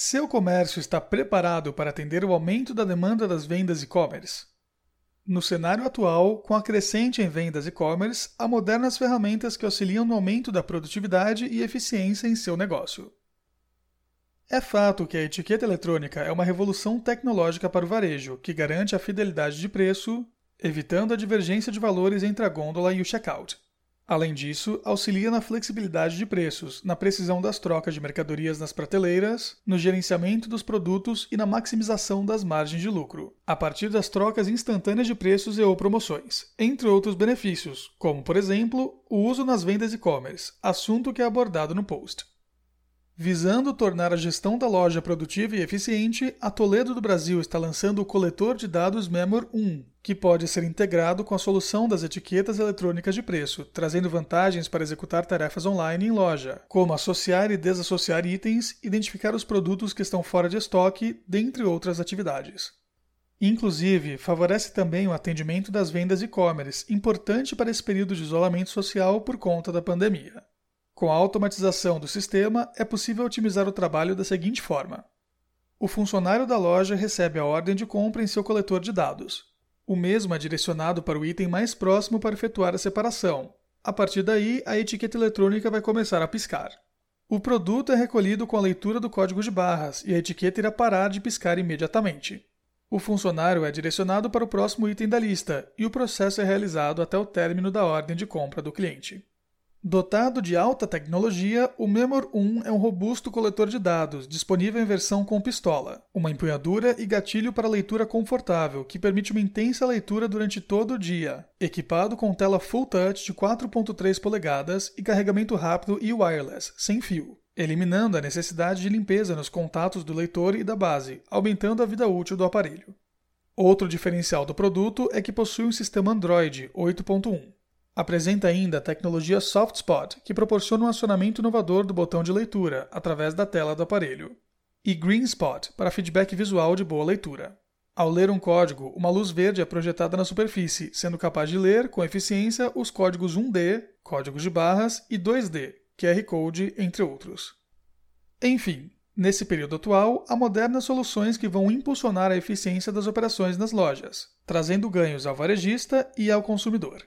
Seu comércio está preparado para atender o aumento da demanda das vendas e-commerce? No cenário atual, com a crescente em vendas e-commerce, há modernas ferramentas que auxiliam no aumento da produtividade e eficiência em seu negócio. É fato que a etiqueta eletrônica é uma revolução tecnológica para o varejo, que garante a fidelidade de preço, evitando a divergência de valores entre a gôndola e o checkout. Além disso, auxilia na flexibilidade de preços, na precisão das trocas de mercadorias nas prateleiras, no gerenciamento dos produtos e na maximização das margens de lucro, a partir das trocas instantâneas de preços e ou promoções, entre outros benefícios, como, por exemplo, o uso nas vendas e-commerce, assunto que é abordado no post. Visando tornar a gestão da loja produtiva e eficiente, a Toledo do Brasil está lançando o coletor de dados Memor 1, que pode ser integrado com a solução das etiquetas eletrônicas de preço, trazendo vantagens para executar tarefas online em loja, como associar e desassociar itens, identificar os produtos que estão fora de estoque, dentre outras atividades. Inclusive, favorece também o atendimento das vendas e-commerce, importante para esse período de isolamento social por conta da pandemia. Com a automatização do sistema, é possível otimizar o trabalho da seguinte forma: o funcionário da loja recebe a ordem de compra em seu coletor de dados. O mesmo é direcionado para o item mais próximo para efetuar a separação. A partir daí, a etiqueta eletrônica vai começar a piscar. O produto é recolhido com a leitura do código de barras e a etiqueta irá parar de piscar imediatamente. O funcionário é direcionado para o próximo item da lista e o processo é realizado até o término da ordem de compra do cliente. Dotado de alta tecnologia, o Memor 1 é um robusto coletor de dados, disponível em versão com pistola, uma empunhadura e gatilho para leitura confortável, que permite uma intensa leitura durante todo o dia, equipado com tela Full Touch de 4.3 polegadas e carregamento rápido e wireless, sem fio, eliminando a necessidade de limpeza nos contatos do leitor e da base, aumentando a vida útil do aparelho. Outro diferencial do produto é que possui um sistema Android 8.1. Apresenta ainda a tecnologia SoftSpot, que proporciona um acionamento inovador do botão de leitura através da tela do aparelho, e GreenSpot para feedback visual de boa leitura. Ao ler um código, uma luz verde é projetada na superfície, sendo capaz de ler com eficiência os códigos 1D, códigos de barras, e 2D, QR Code, entre outros. Enfim, nesse período atual, há modernas soluções que vão impulsionar a eficiência das operações nas lojas, trazendo ganhos ao varejista e ao consumidor.